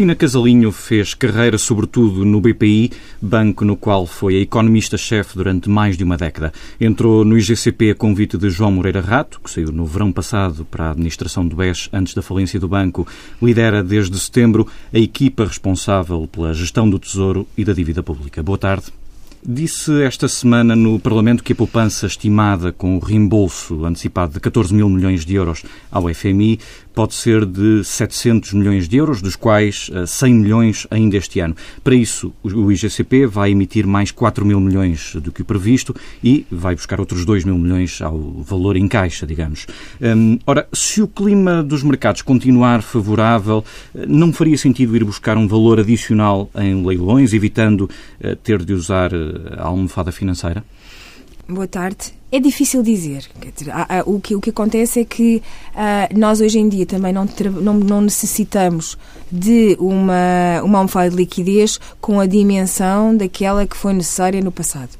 Cristina Casalinho fez carreira sobretudo no BPI, banco no qual foi a economista-chefe durante mais de uma década. Entrou no IGCP a convite de João Moreira Rato, que saiu no verão passado para a administração do BES antes da falência do banco. Lidera desde setembro a equipa responsável pela gestão do Tesouro e da dívida pública. Boa tarde. Disse esta semana no Parlamento que a poupança estimada com o reembolso antecipado de 14 mil milhões de euros ao FMI pode ser de 700 milhões de euros, dos quais 100 eh, milhões ainda este ano. Para isso, o IGCP vai emitir mais 4 mil milhões do que o previsto e vai buscar outros 2 mil milhões ao valor em caixa, digamos. Hum, ora, se o clima dos mercados continuar favorável, eh, não faria sentido ir buscar um valor adicional em leilões, evitando eh, ter de usar a almofada financeira? Boa tarde. É difícil dizer. O que, o que acontece é que uh, nós hoje em dia também não, não, não, necessitamos de uma, uma almofada de liquidez com a dimensão daquela que foi necessária no passado.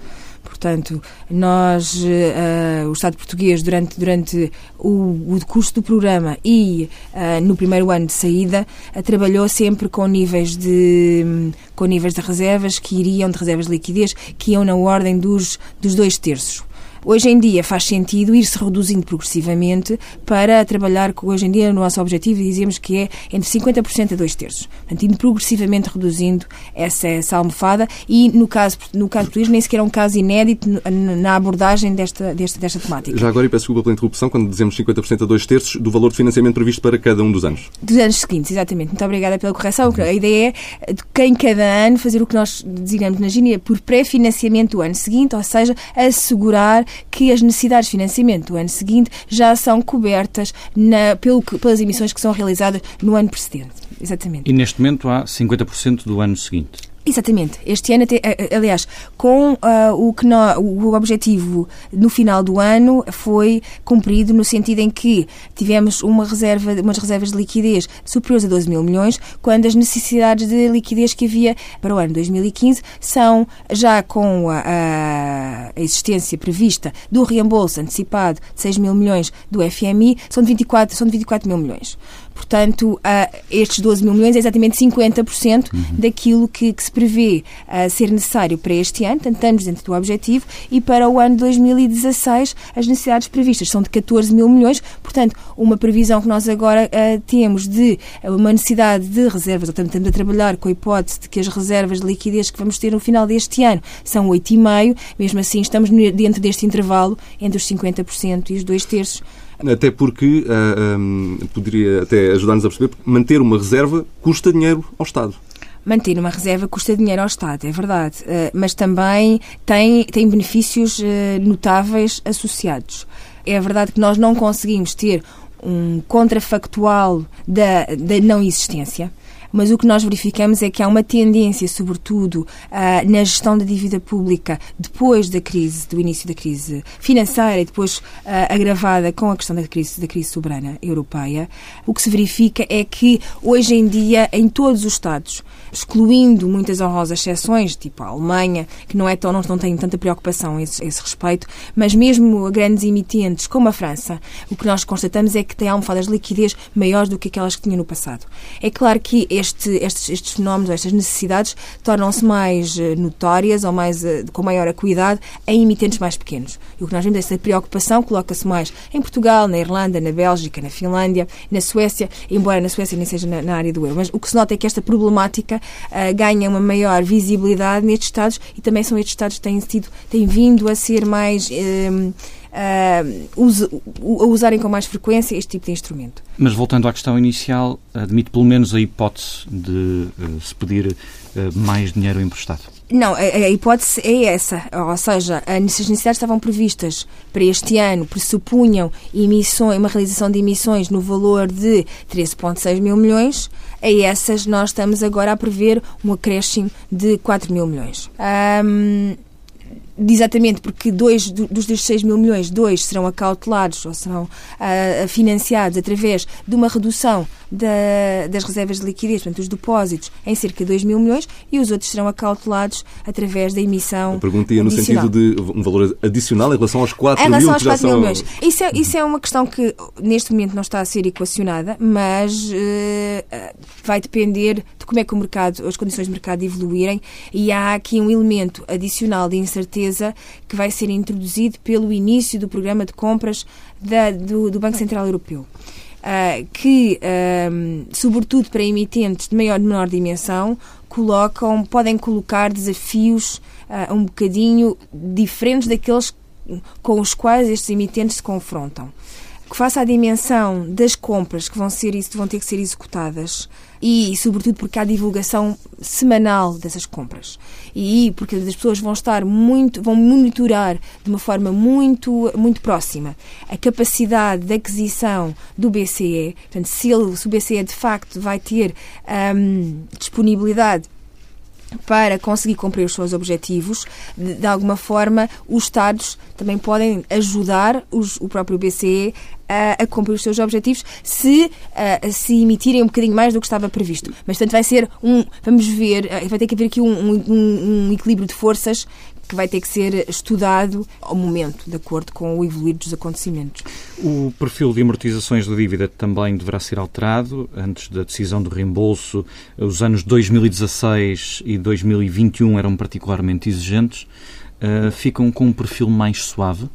Portanto, nós, uh, o Estado português, durante, durante o, o curso do programa e uh, no primeiro ano de saída, uh, trabalhou sempre com níveis de com níveis de reservas que iriam de reservas de liquidez que iam na ordem dos, dos dois terços. Hoje em dia faz sentido ir-se reduzindo progressivamente para trabalhar com, hoje em dia, no nosso objetivo, dizemos que é entre 50% a 2 terços. Portanto, indo progressivamente reduzindo essa, essa almofada e, no caso, no caso português, nem sequer é um caso inédito na abordagem desta, desta, desta temática. Já agora, e peço desculpa pela interrupção, quando dizemos 50% a 2 terços do valor de financiamento previsto para cada um dos anos. Dos anos seguintes, exatamente. Muito obrigada pela correção. A ideia é de quem cada ano fazer o que nós designamos na Gínia por pré-financiamento do ano seguinte, ou seja, assegurar que as necessidades de financiamento do ano seguinte já são cobertas na, pelo, pelas emissões que são realizadas no ano precedente. Exatamente. E neste momento há 50% do ano seguinte. Exatamente. Este ano, aliás, com uh, o que nós, o objetivo no final do ano foi cumprido no sentido em que tivemos uma reserva, umas reservas de liquidez superiores a 12 mil milhões, quando as necessidades de liquidez que havia para o ano 2015 são já com a, a existência prevista do reembolso antecipado de 6 mil milhões do FMI, são de 24, são de 24 mil milhões. Portanto, uh, estes 12 mil milhões é exatamente 50% uhum. daquilo que, que, se prevê uh, ser necessário para este ano, portanto, estamos dentro do objetivo, e para o ano 2016 as necessidades previstas são de 14 mil milhões, portanto, uma previsão que nós agora uh, temos de uma necessidade de reservas, ou estamos a trabalhar com a hipótese de que as reservas de liquidez que vamos ter no final deste ano são 8,5%, mesmo assim estamos dentro deste intervalo entre os 50% e os dois terços até porque uh, ah, um, poderia até ajudar-nos a perceber manter uma reserva custa dinheiro ao Estado. Manter uma reserva custa dinheiro ao Estado, é verdade, uh, mas também tem, tem benefícios uh, notáveis associados. É verdade que nós não conseguimos ter um contrafactual da, da não existência mas o que nós verificamos é que há uma tendência, sobretudo uh, na gestão da dívida pública, depois da crise, do início da crise financeira e depois uh, agravada com a questão da crise, da crise soberana europeia, o que se verifica é que hoje em dia, em todos os Estados, excluindo muitas honrosas exceções, tipo a Alemanha, que não, é tão, não, não tem tanta preocupação a esse, a esse respeito, mas mesmo grandes emitentes como a França, o que nós constatamos é que tem almofadas de liquidez maiores do que aquelas que tinha no passado. É claro que este, estes, estes fenómenos, estas necessidades, tornam-se mais eh, notórias ou mais, eh, com maior acuidade em emitentes mais pequenos. E o que nós vemos, essa preocupação coloca-se mais em Portugal, na Irlanda, na Bélgica, na Finlândia, na Suécia, embora na Suécia nem seja na, na área do euro. Mas o que se nota é que esta problemática uh, ganha uma maior visibilidade nestes Estados e também são estes Estados que têm, sido, têm vindo a ser mais. Uh, uh, usarem com mais frequência este tipo de instrumento. Mas voltando à questão inicial, admite pelo menos a hipótese de uh, se pedir mais dinheiro emprestado? Não, a, a, hipótese é essa. Ou seja, as necessidades estavam previstas para este ano, pressupunham emissões, uma realização de emissões no valor de 13,6 mil milhões. A essas nós estamos agora a prever um acréscimo de 4 mil milhões. Um, exatamente porque dois dos 6 mil milhões, dois serão acautelados ou serão uh, financiados através de uma redução da, das reservas de liquidez, portanto, os depósitos, em cerca de 2 mil milhões e os outros serão acautelados através da emissão. Eu perguntia no sentido de um valor adicional em relação aos 4 em mil aos 4 mil milhões. Isso é, isso é uma questão que neste momento não está a ser equacionada, mas uh, vai depender de como é que o mercado, as condições de mercado evoluírem e há aqui um elemento adicional de incerteza que vai ser introduzido pelo início do programa de compras da, do, do Banco Central Europeu. Uh, que, uh, sobretudo para emitentes de maior ou menor dimensão, colocam, podem colocar desafios uh, um bocadinho diferentes daqueles com os quais estes emitentes se confrontam que faça a dimensão das compras que vão, ser, vão ter que ser executadas e, sobretudo, porque há divulgação semanal dessas compras. E porque as pessoas vão estar muito, vão monitorar de uma forma muito, muito próxima a capacidade de aquisição do BCE. Portanto, se, ele, se o BCE de facto vai ter hum, disponibilidade para conseguir cumprir os seus objetivos, de, de, alguma forma, os Estados também podem ajudar os, o próprio BCE a, a, cumprir os seus objetivos se, a, se emitirem um bocadinho mais do que estava previsto. Mas, portanto, vai ser um. Vamos ver, vai ter que haver aqui um, um, um equilíbrio de forças que vai ter que ser estudado ao momento, de acordo com o evoluir dos acontecimentos. O perfil de amortizações da dívida também deverá ser alterado. Antes da decisão do reembolso, os anos 2016 e 2021 eram particularmente exigentes. Uh, ficam com um perfil mais suave?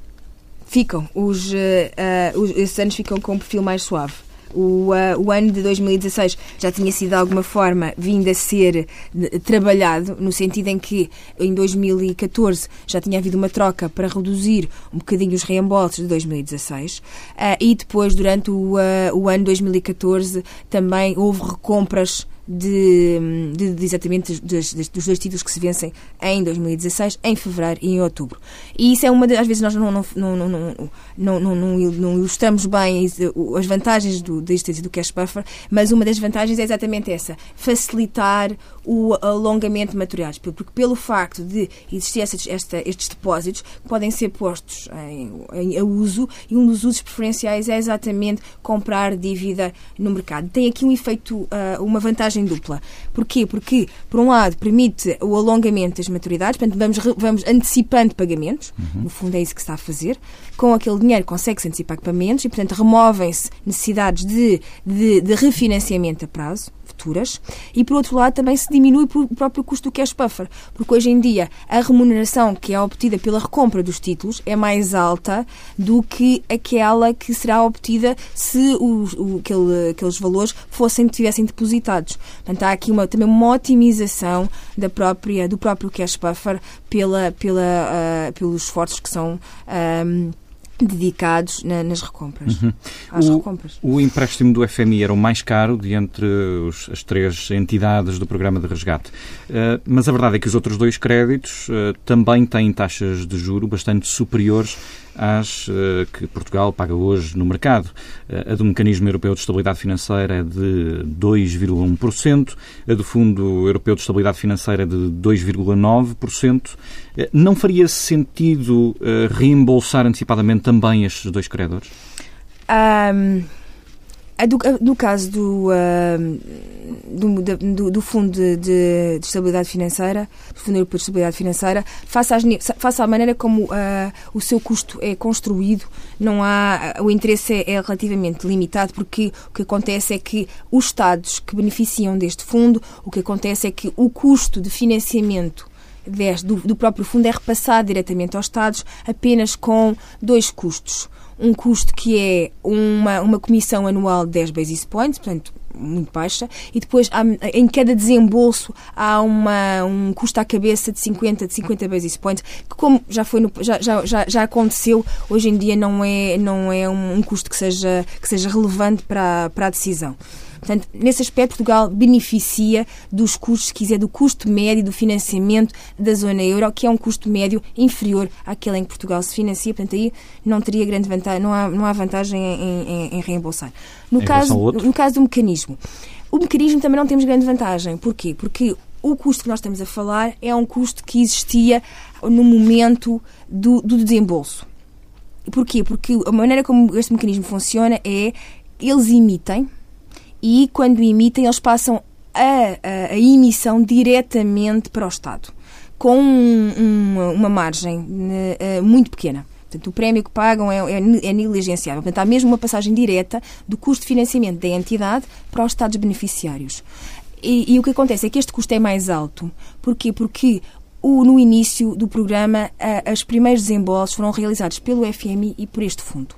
Ficam. Os, uh, uh, os, esses anos ficam com um perfil mais suave. O, uh, o, ano de 2016 já tinha sido de alguma forma vindo a ser trabalhado, no sentido em que em 2014 já tinha havido uma troca para reduzir um bocadinho os reembolsos de 2016 uh, e depois, durante o, uh, o ano 2014, também houve recompras de, de, de exatamente dos, dos, dois títulos que se vencem em 2016, em fevereiro e em outubro. E isso é uma das. Às vezes nós não, não, não, não, não, não, não, ilustramos bem as vantagens do, da existência do cash buffer, mas uma das vantagens é exatamente essa: facilitar o alongamento de materiais. Porque pelo facto de existir esta, estes depósitos, podem ser postos em, em, a uso e um dos usos preferenciais é exatamente comprar dívida no mercado. Tem aqui um efeito, uh, uma vantagem vantagem dupla. Porquê? Porque, por um lado, permite o alongamento das maturidades, portanto, vamos, vamos antecipando pagamentos, uhum. no fundo é isso que se está a fazer. Com aquele dinheiro consegue-se antecipar pagamentos e, portanto, removem-se necessidades de, de, de refinanciamento a prazo futuras e, por outro lado, também se diminui o próprio custo do cash buffer, porque hoje em dia a remuneração que é obtida pela recompra dos títulos é mais alta do que aquela que será obtida se o, o, aquele, aqueles valores fossem tivessem depositados. Portanto, há aqui uma, também uma otimização da própria, do próprio cash buffer pela, pela, uh, pelos esforços que são. Um, ah, dedicados na, nas recompras. Uhum. Às o, recompras. O empréstimo do FMI era o mais caro de entre os, as três entidades do programa de resgate. Uh, mas a verdade é que os outros dois créditos uh, também têm taxas de juro bastante superiores às uh, que Portugal paga hoje no mercado. Uh, a do Mecanismo Europeu de Estabilidade Financeira é de 2,1%, a do Fundo Europeu de Estabilidade Financeira é de 2,9%. Uh, eh, não faria sentido reembolsar antecipadamente também estes dois credores? Um... Do, no caso do, do, do, do, Fundo de, de, de, Estabilidade Financeira, do Fundo Europeu de Estabilidade Financeira, face, face à maneira como uh, o seu custo é construído, não há, o interesse é, é, relativamente limitado, porque o que acontece é que os Estados que beneficiam deste fundo, o que acontece é que o custo de financiamento do, do próprio fundo é repassado diretamente aos Estados apenas com dois custos um custo que é uma, uma comissão anual de 10 basis points, portanto, muito baixa, e depois há, em cada desembolso há uma, um custo à cabeça de 50, de 50 basis points, que como já, foi no, já, já, já aconteceu, hoje em dia não é, não é um, um custo que seja, que seja relevante para, para a decisão. Portanto, nesse aspecto, Portugal beneficia dos custos, se quiser, do custo médio do financiamento da zona euro, que é um custo médio inferior àquele em que Portugal se financia. Portanto, aí não teria grande vantagem, não há, não há vantagem em, em, em reembolsar. No, caso, no caso do mecanismo, o mecanismo também não temos grande vantagem. Porquê? Porque o custo que nós estamos a falar é um custo que existia no momento do, do desembolso. Porquê? Porque a maneira como este mecanismo funciona é eles emitem e quando emitem eles passam a, a, emissão diretamente para o Estado com um, um, uma margem uh, muito pequena. Portanto, o prémio que pagam é, é, é negligenciável. Portanto, há mesmo uma passagem direta do custo de financiamento da entidade para os Estados beneficiários. E, e o que acontece é que este custo é mais alto. Porquê? Porque o, no início do programa, os primeiros desembolsos foram realizados pelo FMI e por este fundo.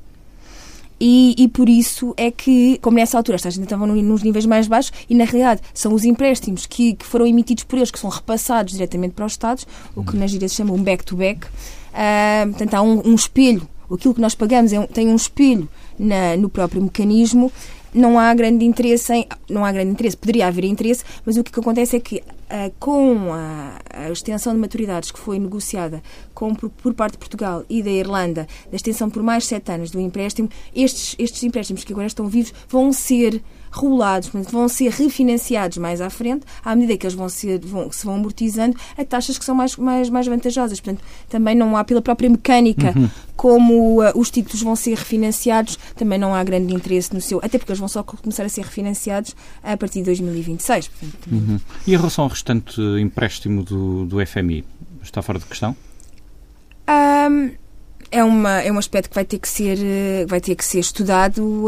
E, e, por isso é que, como nessa altura as taxas ainda estavam nos níveis mais baixos, e na realidade são os empréstimos que, que foram emitidos por eles que são repassados diretamente para os Estados, o que na gíria se chama um back-to-back. Uh, portanto, há um, um, espelho. Aquilo que nós pagamos é, tem um espelho na, no próprio mecanismo não há grande interesse em. Não há grande interesse, poderia haver interesse, mas o que acontece é que com a, extensão de maturidades que foi negociada com, por, por, parte de Portugal e da Irlanda, da extensão por mais sete anos do empréstimo, estes, estes empréstimos que agora estão vivos vão ser regulados, vão ser refinanciados mais à frente, à medida que eles vão, ser, vão, se vão amortizando a taxas que são mais, mais, mais vantajosas. Portanto, também não há, pela própria mecânica, uhum. como uh, os títulos vão ser refinanciados, também não há grande interesse no seu. Até porque eles vão só começar a ser refinanciados a partir de 2026. Portanto, uhum. E em relação ao restante empréstimo do, do FMI, está fora de questão? Um, é, uma, é um aspecto que vai ter que ser, uh, vai ter que ser estudado.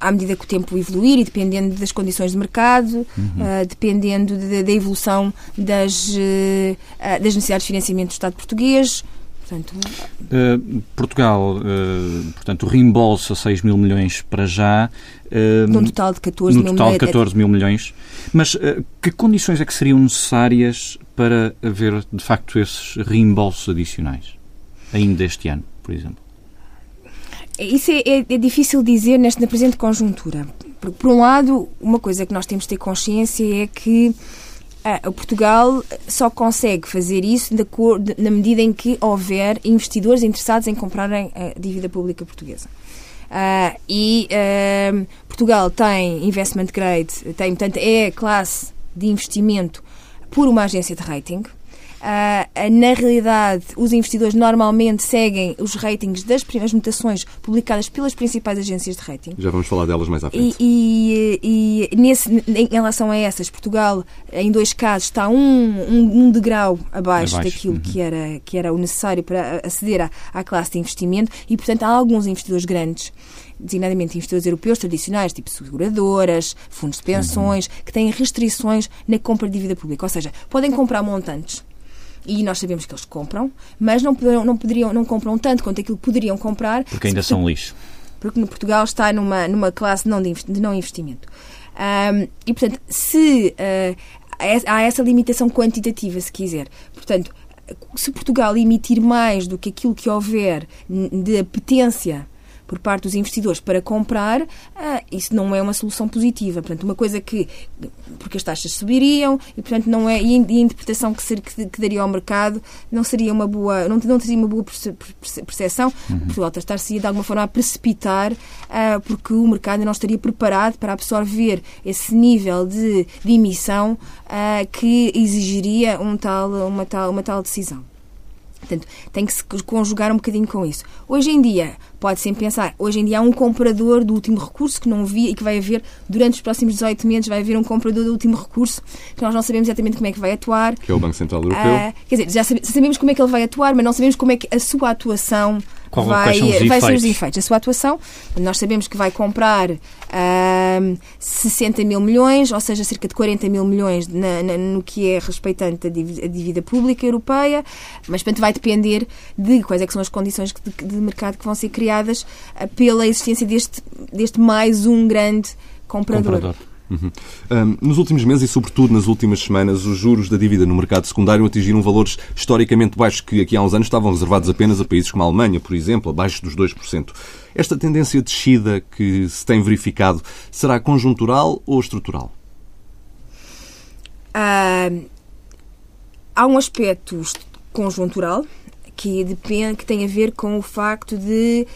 À medida que o tempo evoluir e dependendo das condições de mercado, uhum. uh, dependendo da evolução das, uh, das necessidades de financiamento do Estado português. Portanto, uh, Portugal, portanto, reembolsa 6 mil milhões para já. num total de 14 mil, total de 14 mil milhões. Mas que condições é que seriam necessárias para haver, de facto, esses reembolsos adicionais? Ainda este ano, por exemplo? Isso é, é, é, difícil dizer nesta presente conjuntura. Porque, por um lado, uma coisa que nós temos de ter consciência é que ah, Portugal só consegue fazer isso na medida em que houver investidores interessados em comprarem a dívida pública portuguesa. Uh, e uh, Portugal tem investment grade, tem, portanto, é a classe de investimento por uma agência de rating. Uh, na realidade, os investidores normalmente seguem os ratings das primeiras mutações publicadas pelas principais agências de rating. Já vamos falar delas mais à frente. E, e, e nesse, em relação a essas, Portugal, em dois casos, está um, um, um degrau abaixo, abaixo. daquilo uhum. que, era, que era o necessário para aceder à, à classe de investimento e, portanto, há alguns investidores grandes designadamente investidores europeus tradicionais, tipo seguradoras, fundos de pensões, uhum. que têm restrições na compra de dívida pública. Ou seja, podem comprar montantes e nós sabemos que eles compram, mas não, não, poderiam, não compram tanto quanto aquilo que poderiam comprar. Porque ainda são lixo. Porque no Portugal está numa, numa classe não de, de não investimento. Um, e, portanto, se uh, há essa limitação quantitativa, se quiser. Portanto, se Portugal emitir mais do que aquilo que houver de apetência por parte dos investidores para comprar, ah, isso não é uma solução positiva. Portanto, uma coisa que. porque as taxas subiriam e, portanto, não é. e a interpretação que, ser, que, que daria ao mercado não seria uma boa. não, não teria uma boa percepção. Uhum. Portugal estar-se de alguma forma a precipitar ah, porque o mercado não estaria preparado para absorver esse nível de, de emissão ah, que exigiria um tal, uma, tal, uma tal decisão. Portanto, tem que se conjugar um bocadinho com isso. Hoje em dia, pode sempre pensar, hoje em dia há um comprador do último recurso que não via e que vai haver, durante os próximos 18 meses, vai haver um comprador do último recurso que nós não sabemos exatamente como é que vai atuar. Que é o Banco Central Europeu. Ah, quer dizer, já sabemos como é que ele vai atuar, mas não sabemos como é que a sua atuação qual, vai, vai ser os efeitos. A sua atuação, nós sabemos que vai comprar uh, 60 mil milhões, ou seja, cerca de 40 mil milhões na, na, no que é respeitante a dívida, a dívida, pública europeia, mas portanto vai depender de quais é são as condições de, de mercado que vão ser criadas uh, pela existência deste, deste mais um grande comprador. comprador. Uhum. Um, nos últimos meses e, sobretudo, nas últimas semanas, os juros da dívida no mercado secundário atingiram valores historicamente baixos que aqui há uns anos estavam reservados apenas a países como a Alemanha, por exemplo, abaixo dos 2%. Esta tendência de descida que se tem verificado será conjuntural ou estrutural? Uh, há um aspecto conjuntural que, depende, que tem a ver com o facto de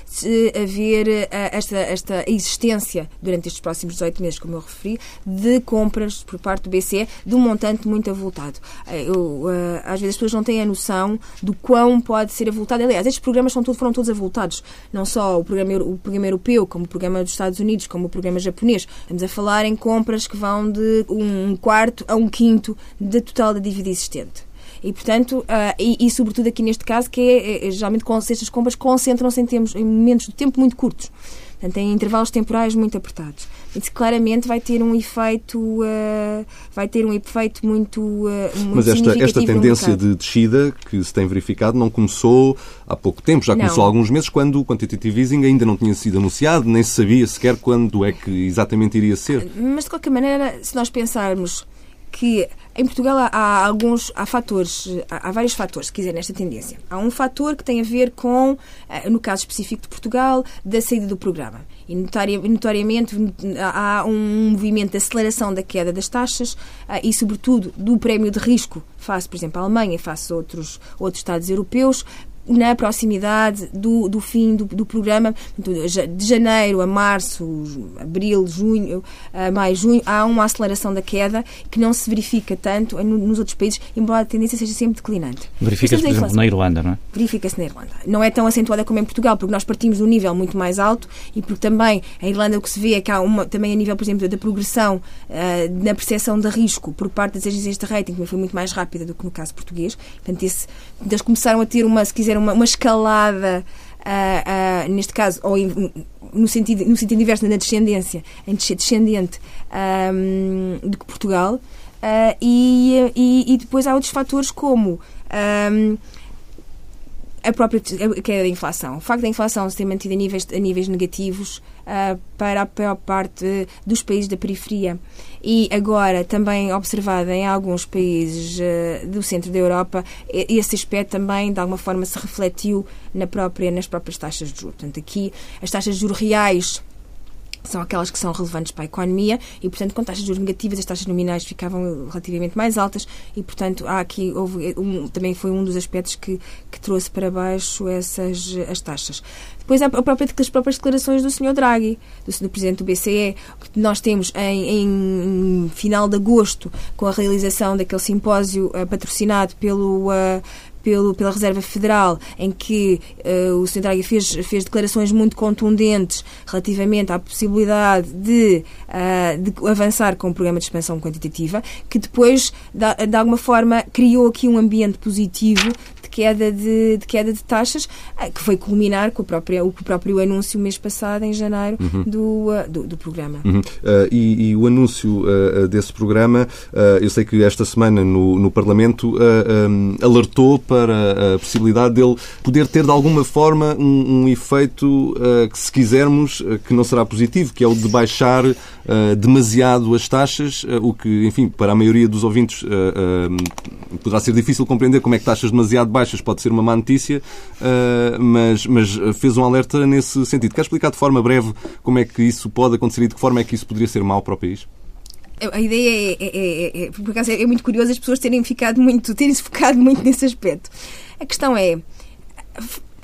haver uh, esta, esta existência durante estes próximos 18 meses, como eu referi, de compras por parte do BCE de um montante muito avultado. Eu, uh, às vezes as pessoas não têm a noção do quão pode ser avultado. Aliás, estes programas são foram todos avultados. Não só o programa, o programa europeu, como o programa dos Estados Unidos, como o programa japonês. Estamos a falar em compras que vão de um quarto a um quinto da total da dívida existente. E, portanto, uh, e, e, sobretudo aqui neste caso, que é, é geralmente com estas compras concentram-se em, em momentos de tempo muito curtos. Portanto, em intervalos temporais muito apertados. Isso claramente vai ter um efeito, uh, vai ter um efeito muito, uh, muito Mas esta, esta tendência de descida que se tem verificado não começou há pouco tempo, já começou não. há alguns meses, quando o quantitative easing ainda não tinha sido anunciado, nem se sabia sequer quando é que exatamente iria ser. Mas, de qualquer maneira, se nós pensarmos que em Portugal há, alguns há fatores, há, há, vários fatores, se quiser, nesta tendência. Há um fator que tem a ver com, eh, no caso específico de Portugal, da saída do programa. E notoriamente há um movimento de aceleração da queda das taxas eh, e, sobretudo, do prémio de risco face, por exemplo, à Alemanha, face a outros, outros Estados europeus, na proximidade do, do fim do, do, programa, de janeiro a março, abril, junho, a maio, junho, há uma aceleração da queda que não se verifica tanto nos outros países, embora a tendência seja sempre declinante. Verifica-se, por exemplo, na Irlanda, não é? Verifica-se na Irlanda. Não é tão acentuada como em Portugal, porque nós partimos de um nível muito mais alto e porque também a Irlanda o que se vê é que há uma, também a nível, por exemplo, da progressão uh, na percepção de risco por parte das agências de rating, que foi muito mais rápida do que no caso português. Portanto, esse, eles começaram a ter uma, se quiser, uma, uma escalada, uh, uh, neste caso, ou em, no, sentido, no sentido inverso, na descendência, em descendente um, do que Portugal. Uh, e, e, e, depois há outros fatores como um, a própria queda da inflação. O facto da inflação se ter mantido a níveis, a níveis negativos uh, para a maior parte dos países da periferia e agora também observada em alguns países uh, do centro da Europa, esse aspecto também de alguma forma se refletiu na própria, nas próprias taxas de juros. Portanto, aqui as taxas de juros reais são aquelas que são relevantes para a economia e, portanto, com taxas de juros negativas, as taxas nominais ficavam relativamente mais altas e, portanto, há aqui houve um, também foi um dos aspectos que, que trouxe para baixo essas as taxas. Depois há própria, as próprias declarações do Sr. Draghi, do, do Presidente do BCE, que nós temos em, em, final de agosto, com a realização daquele simpósio uh, patrocinado pelo, uh, pelo, pela Reserva Federal, em que uh, o Sr. Draghi fez, fez declarações muito contundentes relativamente à possibilidade de, uh, de avançar com o programa de expansão quantitativa, que depois, de, de alguma forma, criou aqui um ambiente positivo queda de, de, queda de taxas, eh, que foi culminar com o próprio, o próprio anúncio mês passado, em janeiro, uhum. do, do, do, programa. Uhum. Uh, e, e, o anúncio desse programa, eu sei que esta semana no, no Parlamento um, alertou para a possibilidade dele poder ter de alguma forma um, um efeito que, se quisermos, que não será positivo, que é o de baixar demasiado as taxas, o que, enfim, para a maioria dos ouvintes poderá ser difícil compreender como é que taxas demasiado baixas pode ser uma má notícia, uh, mas, mas fez um alerta nesse sentido. Quer explicar de forma breve como é que isso pode acontecer e de que forma é que isso poderia ser mau para o país? A ideia é, é, é, é por acaso é muito curioso as pessoas terem ficado muito, terem se focado muito nesse aspecto. A questão é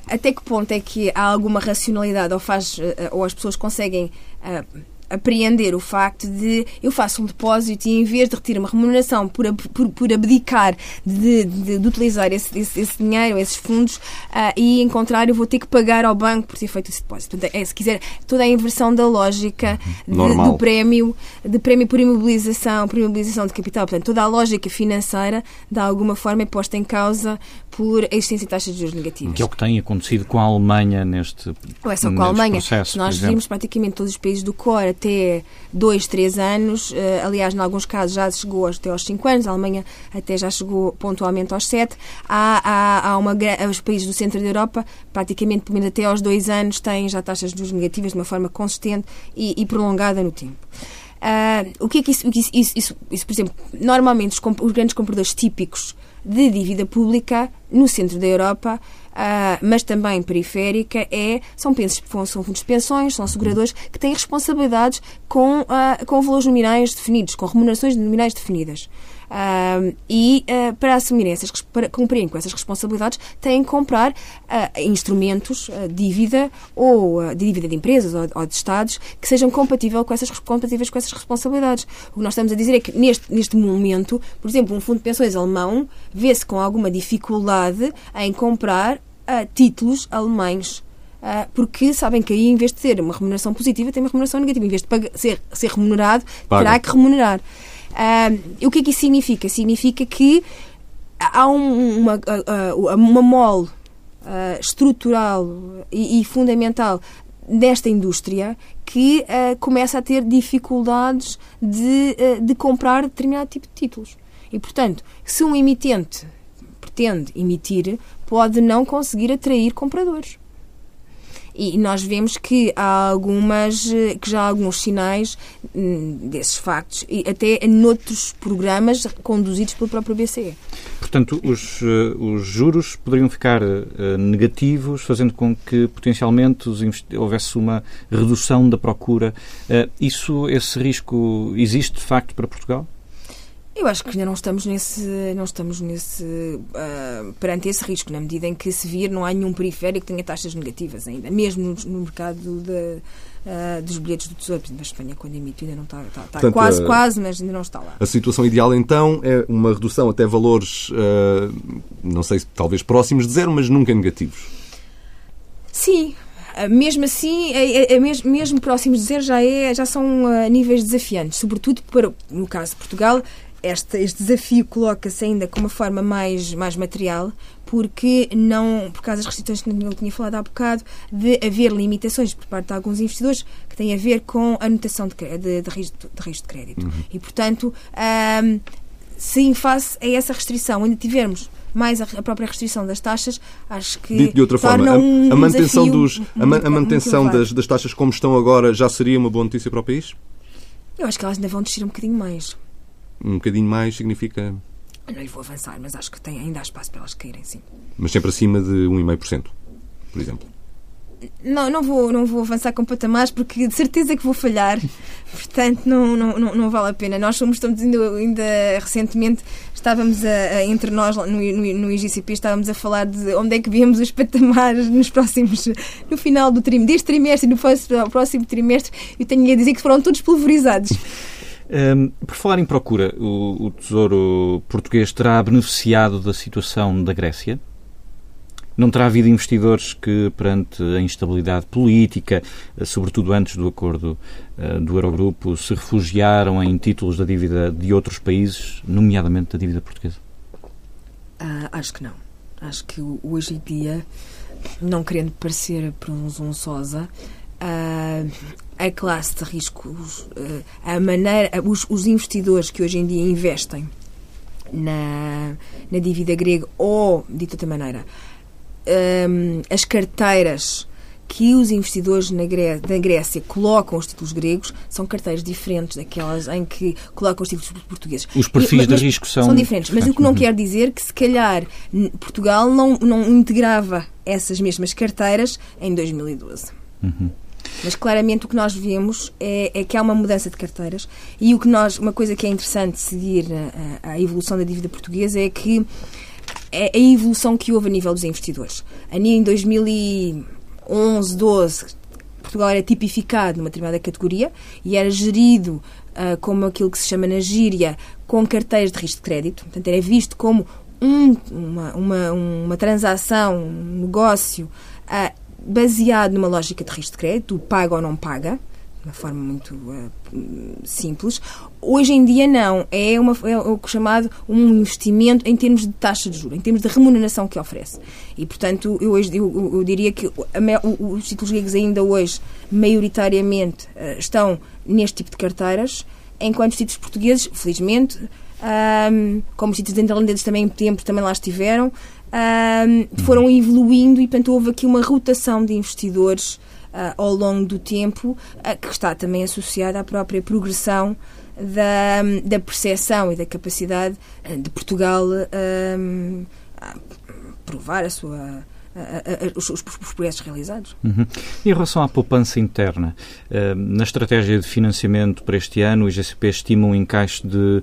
até que ponto é que há alguma racionalidade ou faz ou as pessoas conseguem uh, apreender o facto de eu faço um depósito e em vez de retirar uma remuneração por, por, por abdicar de, de, de utilizar esse, esse, esse, dinheiro, esses fundos, uh, e em contrário vou ter que pagar ao banco por ter feito esse depósito. Portanto, é, se quiser, toda a inversão da lógica de, do prémio, de prémio por imobilização, por imobilização de capital. Portanto, toda a lógica financeira, de alguma forma, é posta em causa por a existência de taxas de juros negativas. Que é o que tem acontecido com a Alemanha neste Não é só com a Alemanha. Processo, nós vimos praticamente todos os países do core até 2, 3 anos. Eh, aliás, em alguns casos já chegou até aos 5 anos. A Alemanha até já chegou pontualmente aos 7. Há, há, há uma, os países do centro da Europa, praticamente pelo menos até aos 2 anos, têm já taxas de juros negativas de uma forma consistente e, e prolongada no tempo. Uh, o que é que isso, isso, isso, isso, por exemplo, normalmente os, os grandes compradores típicos de dívida pública no centro da Europa, uh, mas também periférica, é, são, são fundos de pensões, são seguradores que têm responsabilidades com, uh, com valores nominais definidos, com remunerações nominais definidas. Uh, e uh, para assumirem essas, para cumprirem com essas responsabilidades, têm que comprar uh, instrumentos, dívida ou dívida de empresas ou, ou, de Estados que sejam compatíveis com, essas, compatíveis com essas responsabilidades. O que nós estamos a dizer é que neste, neste momento, por exemplo, um fundo de pensões alemão vê-se com alguma dificuldade em comprar títulos alemães porque sabem que aí, em vez de ter uma remuneração positiva, tem uma remuneração negativa. Em vez de ser, ser remunerado, Paga. terá que remunerar. Uh, o que é que isso significa? Significa que há um, uma, uh, uma mole uh, estrutural e, e, fundamental desta indústria que começa a ter dificuldades de, de comprar determinado tipo de títulos. E, portanto, se um emitente pretende emitir, pode não conseguir atrair compradores. E nós vemos que há algumas, que já há alguns sinais hum, desses factos, e até noutros programas conduzidos pelo próprio BCE. Portanto, os, eh, os juros poderiam ficar uh, negativos, fazendo com que potencialmente houvesse uma redução da procura. Uh, isso, esse risco existe de facto para Portugal? Eu acho que ainda não estamos nesse, não estamos nesse uh, perante esse risco, na medida em que se vir não há nenhum periférico que tenha taxas negativas ainda, mesmo no, no mercado de, uh, dos bilhetes do Tesouro. Por exemplo, a Espanha, quando emite, ainda não está, está, está Portanto, quase, a, quase, mas ainda não está lá. A situação ideal, então, é uma redução até valores, uh, não sei, talvez próximos de zero, mas nunca negativos. Sim, mesmo assim, é, é, é mesmo, próximos de zero já, é, já são níveis desafiantes, sobretudo para, no caso de Portugal, este, este desafio coloca-se ainda com uma forma mais, mais material, porque não, por causa das restrições que eu tinha falado há bocado, de haver limitações por parte de alguns investidores que têm a ver com a anotação de, de, de, risco, de risco de crédito. Uhum. E, portanto, um, se em face a essa restrição ainda tivermos mais a, a, própria restrição das taxas, acho que. Dito de outra forma, um a, a, manutenção, dos, a, a manutenção das, das taxas como estão agora já seria uma boa notícia para o país? Eu acho que elas ainda vão descer um bocadinho mais um bocadinho mais significa. Eu não lhe vou avançar, mas acho que tem, ainda há espaço para elas caírem, sim. Mas sempre acima de 1,5%, por exemplo. Não, não vou, não vou avançar com patamares porque de certeza que vou falhar, portanto não, não, não, não vale a pena. Nós somos, estamos ainda, ainda recentemente, estávamos a, a, entre nós no, no, no IGCP, estávamos a falar de onde é que vemos os patamares nos próximos, no final do trimestre, deste trimestre e no próximo, próximo trimestre, eu tenho a dizer que foram todos pulverizados. Um, por falar em procura, o, o, Tesouro Português terá beneficiado da situação da Grécia? Não terá havido investidores que, perante a instabilidade política, eh, sobretudo antes do acordo uh, do Eurogrupo, se refugiaram em títulos da dívida de outros países, nomeadamente da dívida portuguesa? Uh, acho que não. Acho que hoje em dia, não querendo parecer presunçosa, uh, a classe de riscos, eh, a maneira, os, os investidores que hoje em dia investem na, na dívida grega ou, dito de outra maneira, um, ehm, as carteiras que os investidores na Grécia, da Grécia colocam os títulos gregos são carteiras diferentes daquelas em que colocam os títulos portugueses. Os perfis e, de risco são... São diferentes, mas o que não quer dizer que, se calhar, Portugal não, não integrava essas mesmas carteiras em 2012. Uhum. Mas claramente o que nós vemos é, é, que há uma mudança de carteiras e o que nós, uma coisa que é interessante seguir a, a evolução da dívida portuguesa é que é a evolução que houve a nível dos investidores. Ali em 2011, 12, Portugal era tipificado numa determinada categoria e era gerido uh, como aquilo que se chama na gíria com carteiras de risco de crédito. Portanto, era visto como um, uma, uma, uma transação, um negócio uh, baseado numa lógica de risco de crédito, paga ou não paga, de uma forma muito uh, simples. Hoje em dia não, é, uma, é o chamado um investimento em termos de taxa de juros, em termos de remuneração que oferece. E, portanto, eu, hoje, eu, eu diria que a, os títulos gregos ainda hoje, maioritariamente, uh, estão neste tipo de carteiras, enquanto os títulos portugueses, felizmente, um, como os títulos neerlandeses também, tempo também lá estiveram, um, foram evoluindo e, portanto, houve aqui uma rotação de investidores uh, ao longo do tempo, uh, que está também associada à própria progressão da, da percepção e da capacidade ah, de Portugal um, provar a sua os, os, os progressos realizados. Uhum. Em relação à poupança interna, uh, na estratégia de financiamento para este ano, o IGCP estima um encaixe de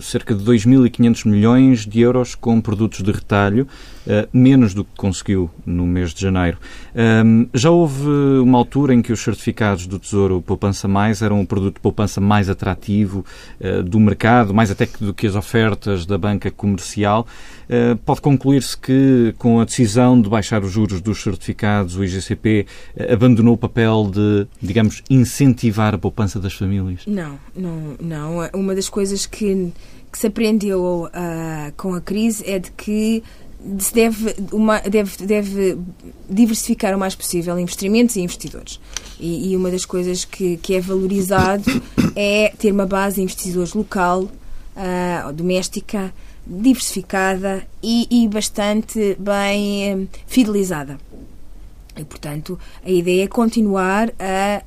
cerca de 2.500 milhões de euros com produtos de retalho, uh, menos do que conseguiu no mês de janeiro. Um, já houve uma altura em que os certificados do Tesouro Poupança Mais eram o produto de poupança mais atrativo uh, do mercado, mais até do que as ofertas da banca comercial. pode concluir-se que, com a decisão de baixar os juros dos certificados, o IGCP abandonou o papel de, digamos, incentivar a poupança das famílias? Não, não, não. Uma das coisas que, que se aprendeu uh, com a crise é de que se deve, uma, deve, deve diversificar o mais possível investimentos e investidores. E, e uma das coisas que, que é valorizado é ter uma base de investidores local, uh, doméstica, diversificada e, e bastante bem uh, fidelizada. E, portanto, a ideia é continuar a,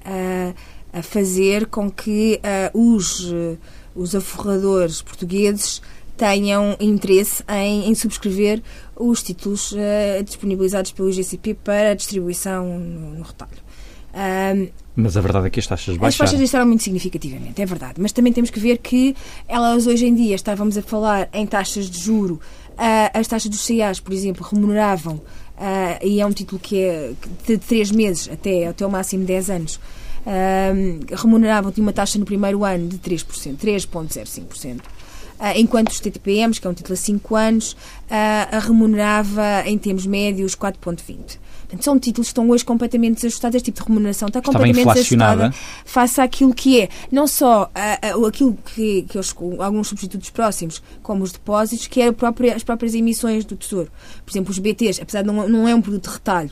a, a fazer com que uh, os, os aforradores portugueses tenham interesse em, em subscrever os títulos uh, disponibilizados pelo IGCP para distribuição no, no retalho. mas a verdade é que as taxas baixaram. As taxas baixaram muito significativamente, é verdade. Mas também temos que ver que elas hoje em dia, estávamos a falar em taxas de juro, as taxas dos CIAs, por exemplo, remuneravam Uh, e é um título que é de 3 meses até, até o máximo 10 anos. Uh, remuneravam, tinha uma taxa no primeiro ano de 3%, 3,05%. Uh, enquanto os TTPMs, que é um título a 5 anos, uh, remunerava em termos médios 4,20%. São títulos que estão hoje completamente desajustados. Este tipo de remuneração está completamente desajustada face àquilo que é, não só uh, aquilo que, que eles, alguns substitutos próximos, como os depósitos, que é próprio, as próprias emissões do Tesouro. Por exemplo, os BTs, apesar de não, não é um produto de retalho,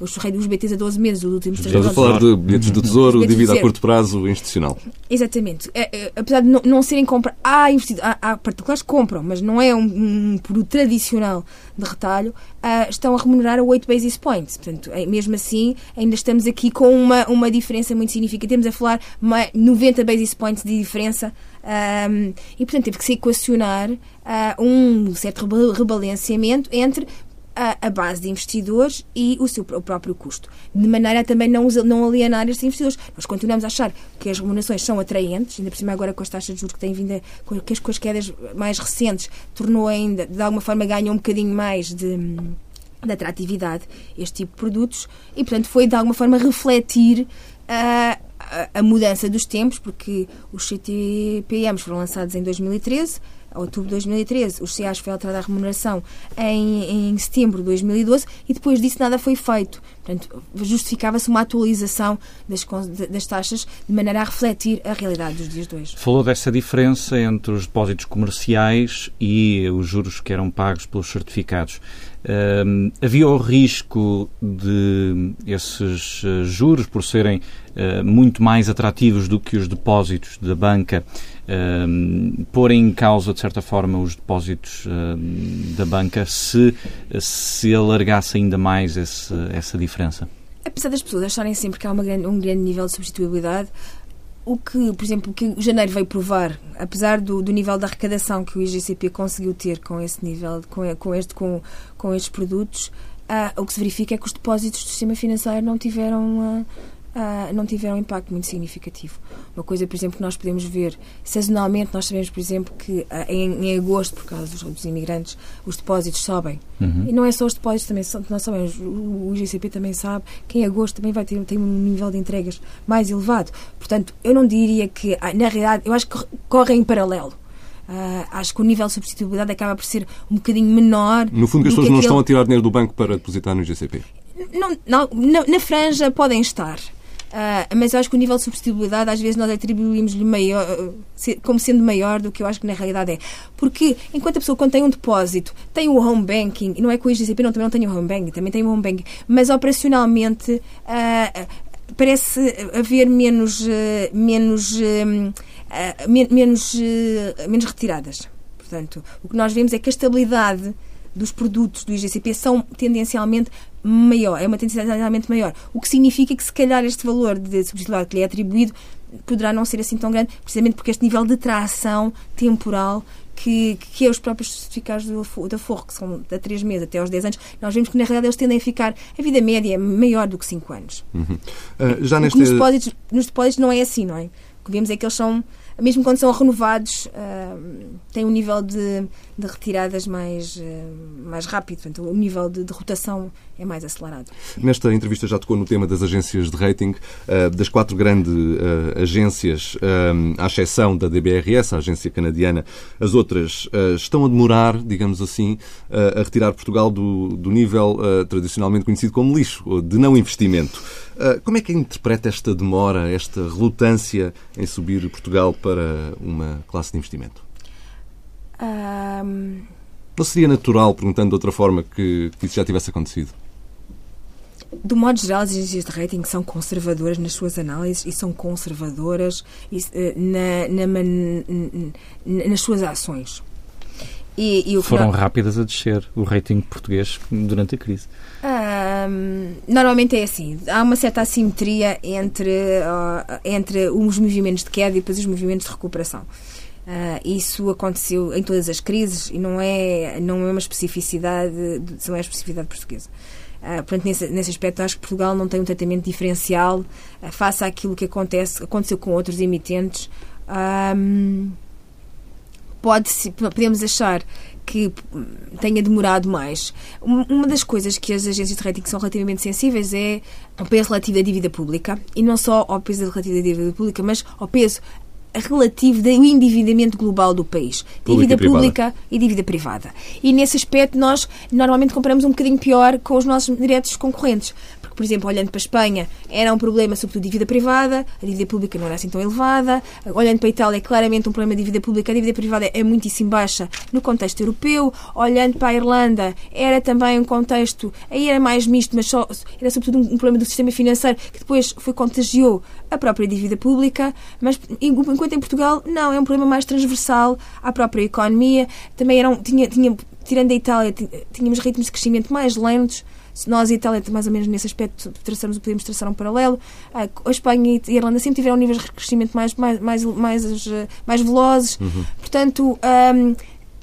eu chorrei dos BTs a 12 meses, os últimos 3 Estamos a falar de bilhetes do Tesouro, dívida a curto prazo institucional. Exatamente. É, é, apesar de não, não serem compra, há, investido, há, há particulares que compram, mas não é um, um produto tradicional de retalho, uh, estão a remunerar a 8 basis points. Portanto, é, mesmo assim, ainda estamos aqui com uma, uma diferença muito significativa. Temos a falar 90 basis points de diferença um, e, portanto, teve que se equacionar uh, um certo rebalanceamento entre a, a, base de investidores e o seu o próprio custo, de maneira a também não, não alienar estes investidores. Nós continuamos a achar que as remunerações são atraentes, ainda por cima agora com as taxas de juros que têm vindo, a, com, as, com as quedas mais recentes, tornou ainda, de alguma forma, ganham um bocadinho mais de de atratividade este tipo de produtos e, portanto, foi de alguma forma refletir a, a, a mudança dos tempos, porque os CTPMs foram lançados em 2013, outubro de 2013, os CEAs foi alterada a remuneração em, em setembro de 2012 e depois disso nada foi feito. Portanto, justificava-se uma atualização das, das taxas de maneira a refletir a realidade dos dias de hoje. Falou dessa diferença entre os depósitos comerciais e os juros que eram pagos pelos certificados. Uh, havia o risco de esses uh, juros, por serem uh, muito mais atrativos do que os depósitos da banca, pôr em causa, de certa forma, os depósitos da banca se se alargasse ainda mais esse, essa diferença? Apesar das pessoas acharem sempre que há grande, um grande nível de substituibilidade, o que, por exemplo, o janeiro veio provar, apesar do, do nível de arrecadação que o IGCP conseguiu ter com esse nível, com, com, este, com, com estes produtos, uh, o que se verifica é que os depósitos do sistema financeiro não tiveram uh, uh, não tiveram um impacto muito significativo. Uma coisa, por exemplo, que nós podemos ver sazonalmente, nós sabemos, por exemplo, que uh, em, em, agosto, por causa dos, dos imigrantes, os depósitos sobem. Uhum. E não é só os depósitos, também nós sabemos, o, o IGCP também sabe que em agosto também vai ter, ter um nível de entregas mais elevado. Portanto, eu não diria que, ah, na realidade, eu acho que correm em paralelo. Uh, acho que o nível de substituibilidade acaba por ser um bocadinho menor. No fundo, que as pessoas não estão a tirar dinheiro do banco para depositar no IGCP? Não, não, na, na franja podem estar. Uh, mas eu acho que o nível de substituibilidade às vezes nós atribuímos-lhe maior, como sendo maior do que eu acho que na realidade é. Porque enquanto a pessoa quando tem um depósito tem o home banking, e não é que o IGCP não, também não tem o home banking, também tem o home banking, mas operacionalmente uh, parece haver menos, uh, menos, menos, menos retiradas. Portanto, o que nós vemos é que a estabilidade dos produtos do IGCP são tendencialmente maior, é uma tendencialmente maior. O que significa que, se calhar, este valor de substituibilidade que lhe é atribuído poderá não ser assim tão grande, precisamente porque este nível de tração temporal que, que é os próprios certificados do, da Forro, que são de 3 meses até aos 10 anos, nós vemos que na realidade eles tendem a ficar, a vida média é maior do que 5 anos. Uhum. Uh, já neste... nos, depósitos, nos depósitos não é assim, não é? O que vemos é que eles são mesmo quando são renovados, uh, têm um nível de, de retiradas mais, uh, mais rápido. Portanto, o nível de, de, rotação é mais acelerado. Nesta entrevista já tocou no tema das agências de rating. Uh, das quatro grandes agências, à exceção da DBRS, a agência canadiana, as outras estão a demorar, digamos assim, a retirar Portugal do, do nível tradicionalmente conhecido como lixo, de não investimento. Como é que interpreta esta demora, esta relutância em subir Portugal para uma classe de investimento? Um... Não seria natural, perguntando de outra forma, que, que isso já tivesse acontecido? Do modo geral, as agências de rating são conservadoras nas suas análises e são conservadoras eh, na, na, nas suas ações. E, e Foram rápidas a descer o rating português durante a crise. Um, normalmente é assim. Há uma certa assimetria entre, uh, entre os movimentos de queda e depois os movimentos de recuperação. Uh, isso aconteceu em todas as crises e não é, não é uma especificidade, não é a especificidade portuguesa. Uh, portanto, nesse, nesse aspecto, acho que Portugal não tem um tratamento diferencial uh, face àquilo que acontece, aconteceu com outros emitentes. Um, pode podemos achar que tenha demorado mais. Uma das coisas que as agências de rating são relativamente sensíveis é ao peso relativo da dívida pública. E não só ao peso relativo da dívida pública, mas ao peso relativo do endividamento global do país. Pública dívida e pública e dívida privada. E nesse aspecto nós normalmente comparamos um bocadinho pior com os nossos diretos concorrentes por exemplo, olhando para a Espanha, era um problema sobretudo de dívida privada, a dívida pública não era assim tão elevada. Olhando para a Itália, é claramente um problema de dívida pública, a dívida privada é muitíssimo baixa no contexto europeu. Olhando para a Irlanda, era também um contexto, aí era mais misto, mas só, era sobretudo um, problema do sistema financeiro que depois foi contagiou a própria dívida pública, mas enquanto em Portugal, não, é um problema mais transversal à própria economia. Também era um, tinha, tinha, tirando a Itália, tínhamos ritmos de crescimento mais lentos se nós e a Itália, mais ou menos nesse aspecto, traçamos, podemos traçar um paralelo, a Espanha e a Irlanda sempre tiveram níveis de crescimento mais, mais, mais, mais, mais velozes. Uhum. Portanto, um,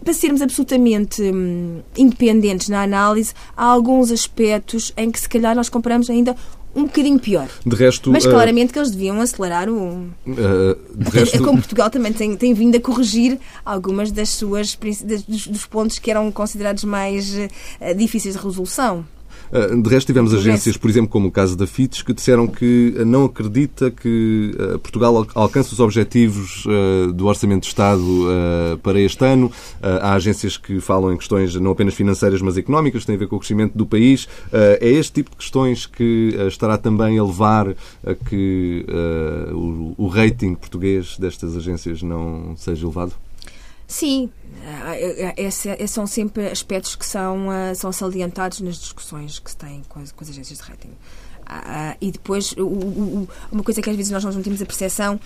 para sermos absolutamente hum, independentes na análise, há alguns aspectos em que se calhar nós comparamos ainda um bocadinho pior. De resto, Mas eh, claramente uh, que eles deviam acelerar o. Uh, de resto... Como Portugal também tem, tem vindo a corrigir algumas das suas dos, dos pontos que eram considerados mais uh, difíceis de resolução. Ah, de resto, tivemos agências, por exemplo, como o caso da FITES, que disseram que não acredita que ah, Portugal alcance os objetivos ah, do Orçamento de Estado para este ano. Há agências que falam em questões não apenas financeiras, mas económicas, que têm a ver com o crescimento do país. É este tipo de questões que estará também a levar a que o rating português destas agências não seja elevado? Sim, esses são sempre aspectos que são, uh, são salientados nas discussões que se têm com as, com as agências de rating. Uh, e depois, o, o, uma coisa que às vezes nós não temos a percepção,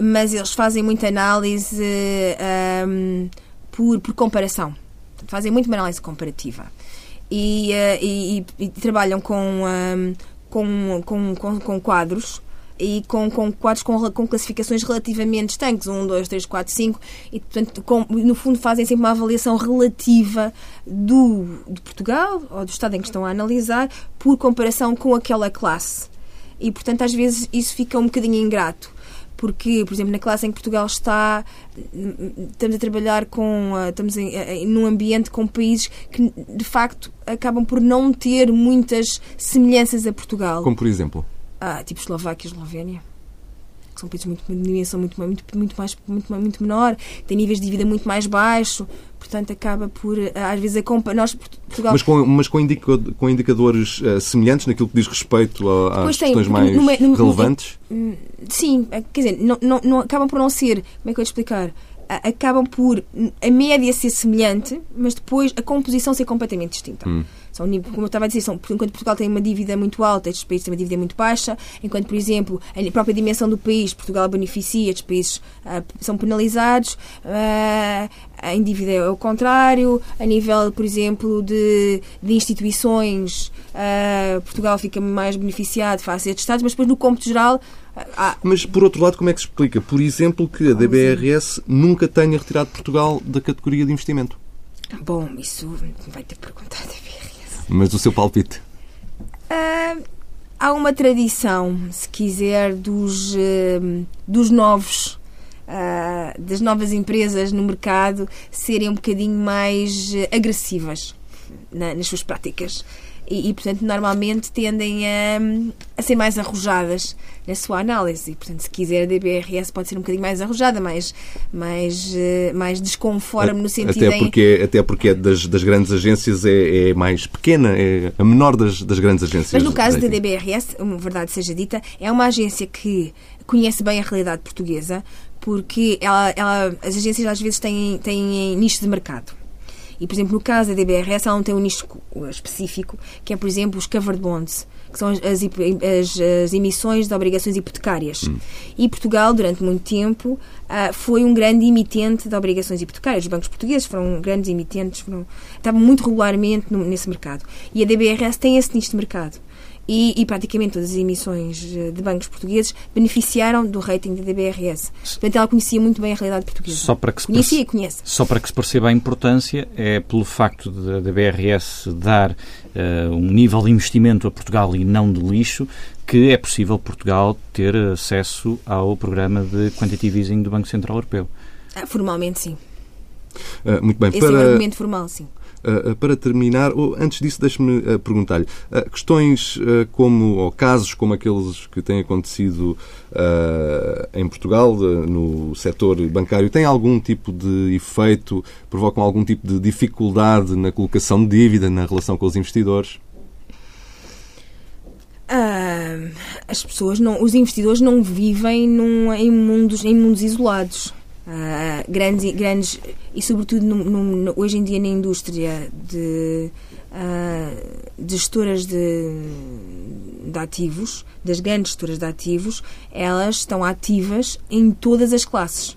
mas eles fazem muita análise por, por comparação. Fazem muito uma análise comparativa. E, e, e trabalham com, um, com, com, com, com quadros e com, com quadros com, com classificações relativamente estanques, 1, 2, 3, 4, 5, e portanto, com, no fundo fazem sempre uma avaliação relativa do, de Portugal ou do Estado em que estão a analisar por comparação com aquela classe. E portanto, às vezes isso fica um bocadinho ingrato porque, por exemplo, na classe em que Portugal está, estamos a trabalhar com, estamos em, em, num ambiente com países que, de facto, acabam por não ter muitas semelhanças a Portugal. Como, por exemplo? Ah, tipo Eslováquia e Eslovénia que são países muito, de dimensão muito, muito, muito, mais, muito, muito menor, têm níveis de vida muito mais baixo, portanto acaba por, ah, às vezes, a nós, Portugal... Mas com, mas com, com indicadores uh, semelhantes naquilo que diz respeito a, às questões mais no, no, relevantes? Sim, eh, quer dizer, não, não, não, acabam por não ser, como é que eu vou te explicar? acabam por a média ser semelhante, mas depois a composição ser completamente distinta. Hum. São, como eu estava a dizer, são, enquanto Portugal tem uma dívida muito alta, estes países têm uma dívida muito baixa, enquanto, por exemplo, a própria dimensão do país, Portugal beneficia, estes países uh, são penalizados, uh, em dívida é o contrário, a nível, por exemplo, de, de instituições, uh, Portugal fica mais beneficiado face a estes Estados, mas depois, no cômputo geral, Mas, por outro lado, como é que se explica, por exemplo, que a DBRS nunca tenha retirado Portugal da categoria de investimento? Bom, isso vai ter a DBRS. Mas o seu palpite? Uh, há uma tradição, se quiser, dos, uh, dos novos uh, das novas empresas no mercado serem um bocadinho mais agressivas na, nas suas práticas e, e, portanto, normalmente tendem a, a, ser mais arrojadas na sua análise. E, portanto, se quiser, a DBRS pode ser um bocadinho mais arrojada, mais, mais, eh, mais desconforme no sentido até porque, em... Até porque é das, das grandes agências é, é, mais pequena, é a menor das, das grandes agências. Mas no caso da DBRS, uma verdade seja dita, é uma agência que conhece bem a realidade portuguesa, porque ela, ela, as agências às vezes têm, têm nicho de mercado. E, por exemplo, no caso da DBRS, ela não tem um nicho específico, que é, por exemplo, os covered bonds, que são as, as, as emissões de obrigações hipotecárias. Hum. E Portugal, durante muito tempo, uh, foi um grande emitente de obrigações hipotecárias. Os bancos portugueses foram grandes emitentes, foram, estavam muito regularmente nesse mercado. E a DBRS tem esse nicho de mercado e, e, praticamente todas as emissões eh, de bancos portugueses beneficiaram do rating da DBRS. Portanto, ela conhecia muito bem a realidade portuguesa. Só para que se conhecia e conhece. Só para que se perceba a importância, é pelo facto da DBRS dar uh, um nível de investimento a Portugal e não de lixo, que é possível Portugal ter acesso ao programa de quantitative easing do Banco Central Europeu. Ah, formalmente, sim. Uh, muito bem. Esse para... é o argumento formal, sim. Uh, para terminar, ou antes disso, deixe-me uh, perguntar-lhe: questões como, ou casos como aqueles que têm acontecido em Portugal, no setor bancário, têm algum tipo de efeito, provocam algum tipo de dificuldade na colocação de dívida, na relação com os investidores? as pessoas não, os investidores não vivem num, em mundos em mundos isolados uh, grandes, grandes e sobretudo no, no, hoje em dia na indústria de, uh, de gestoras de, de ativos, das grandes gestoras de ativos, elas estão ativas em todas as classes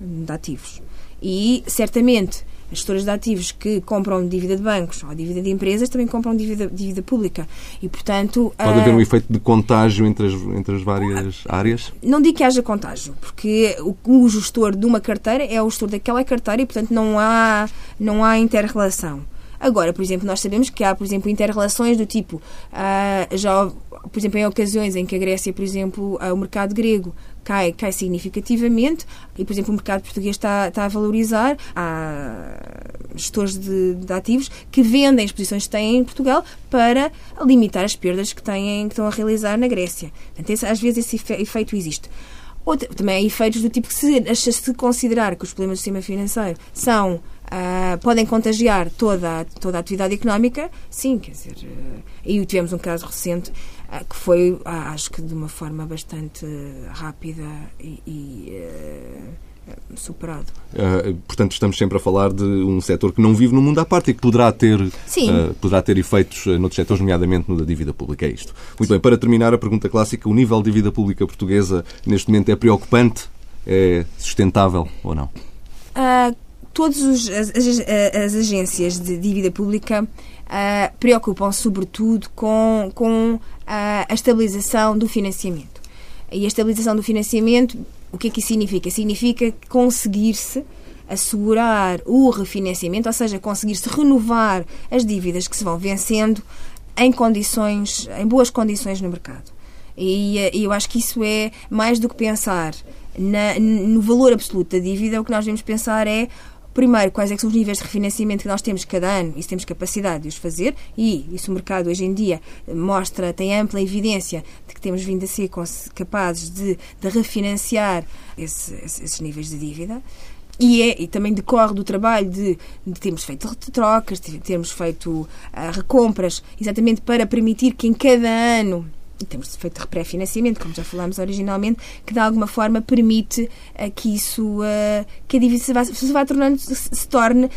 de ativos. E certamente as gestoras de ativos que compram dívida de bancos ou dívida de empresas também compram dívida, dívida pública. E, portanto... Pode haver um efeito de contágio entre as, entre as várias áreas? Não digo que haja contágio, porque o, o gestor de uma carteira é o gestor daquela carteira e, portanto, não há, não há inter-relação. Agora, por exemplo, nós sabemos que há, por exemplo, inter-relações do tipo, uh, já, por exemplo, em ocasiões em que a Grécia, por exemplo, uh, o mercado grego cai, cai significativamente e, por exemplo, o mercado português está, está a valorizar. Há gestores de, de, ativos que vendem as posições que têm em Portugal para limitar as perdas que, têm, que estão a realizar na Grécia. Portanto, esse, às vezes esse efeito existe. Também há efeitos do tipo que se, se considerar que os problemas do sistema financeiro são Uh, podem contagiar toda, toda a atividade económica, sim, quer dizer, uh, e tivemos um caso recente uh, que foi, acho que de uma forma bastante rápida e, e superado. portanto, estamos sempre a falar de um setor que não vive no mundo à parte e que poderá ter, poderá ter efeitos noutros setores, nomeadamente no da dívida pública. É isto. Muito Sim. bem, para terminar, a pergunta clássica: o nível de dívida pública portuguesa neste momento é preocupante? É sustentável ou não? todas as, as, as, agências de dívida pública uh, preocupam-se sobretudo com, com uh, a estabilização do financiamento. E a estabilização do financiamento, o que é que isso significa? Significa conseguir-se assegurar o refinanciamento, ou seja, conseguir-se renovar as dívidas que se vão vencendo em condições, em boas condições no mercado. E, e eu acho que isso é mais do que pensar na, no valor absoluto da dívida, o que nós devemos pensar é primeiro, quais é são os níveis de refinanciamento que nós temos cada ano e se temos capacidade de os fazer, e isso o mercado hoje em dia mostra, tem ampla evidência de que temos vindo a ser capazes de, de refinanciar esse, esses níveis de dívida. E, é, e também decorre do trabalho de, de termos feito trocas, de termos feito uh, recompras, exatamente para permitir que em cada ano temos feito pré-financiamento, como já falámos originalmente, que de alguma forma permite uh, que isso, uh, que a dívida se vá, se vá tornando, se, se torne uh,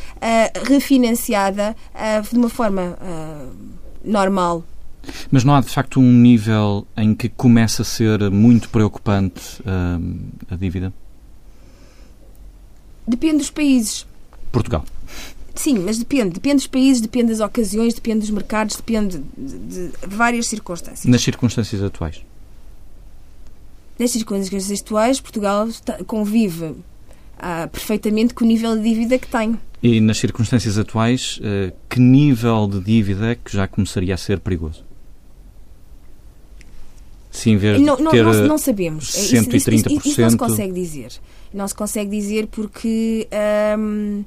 refinanciada de uma forma normal. Mas não há de facto um nível em que começa a ser muito preocupante a dívida? Depende dos países. Portugal. Sim, mas depende. Depende dos países, depende das ocasiões, depende dos mercados, depende de, de várias circunstâncias. Nas circunstâncias atuais? Nas circunstâncias atuais, Portugal convive ah, perfeitamente com o nível de dívida que tem. E nas circunstâncias atuais, uh, que nível de dívida é que já começaria a ser perigoso? Sim, de não, não, ter não, não sabemos. 130%. Isso, isso, isso, isso não se consegue dizer. Não se consegue dizer porque. hum,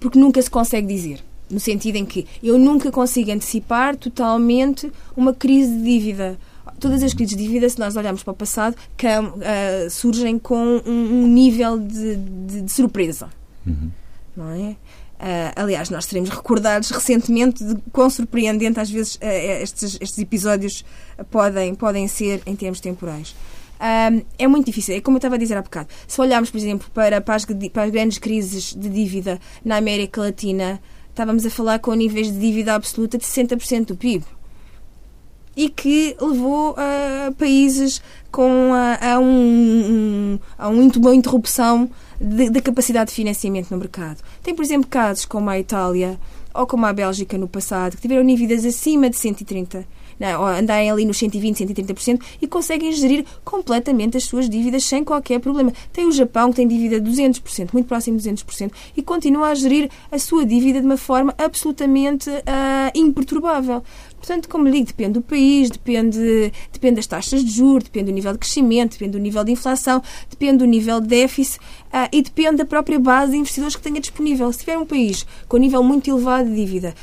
porque nunca se consegue dizer. No sentido em que eu nunca consigo antecipar totalmente uma crise de dívida. Todas as crises de dívida, se nós olharmos para o passado, que, uh, surgem com um, um nível de, de, de surpresa. Uhum. Não é? Uh, aliás, nós teremos recordados recentemente de quão surpreendente às vezes uh, estes, estes episódios podem, podem ser em termos temporais. Um, é muito difícil. É como eu estava a dizer há bocado. Se olharmos, por exemplo, para, para, as, para as grandes crises de dívida na América Latina, estávamos a falar com níveis de dívida absoluta de 60% do PIB. E que levou a países com a, a, um, a uma interrupção da capacidade de financiamento no mercado. Tem, por exemplo, casos como a Itália ou como a Bélgica no passado, que tiveram dívidas acima de 130 não, andarem ali nos 120, 130% e conseguem gerir completamente as suas dívidas sem qualquer problema. Tem o Japão que tem dívida de 200%, muito próximo de 200%, e continua a gerir a sua dívida de uma forma absolutamente uh, imperturbável. Portanto, como lhe digo, depende do país, depende, depende das taxas de juros, depende do nível de crescimento, depende do nível de inflação, depende do nível de déficit uh, e depende da própria base de investidores que tenha disponível. Se tiver um país com um nível muito elevado de dívida,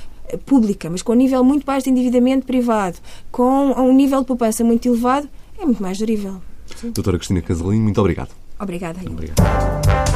pública, mas com um nível muito baixo de endividamento privado, com um nível de poupança muito elevado, é muito mais gerível. Doutora Cristina Casalinho, muito obrigado. Obrigada. Obrigado.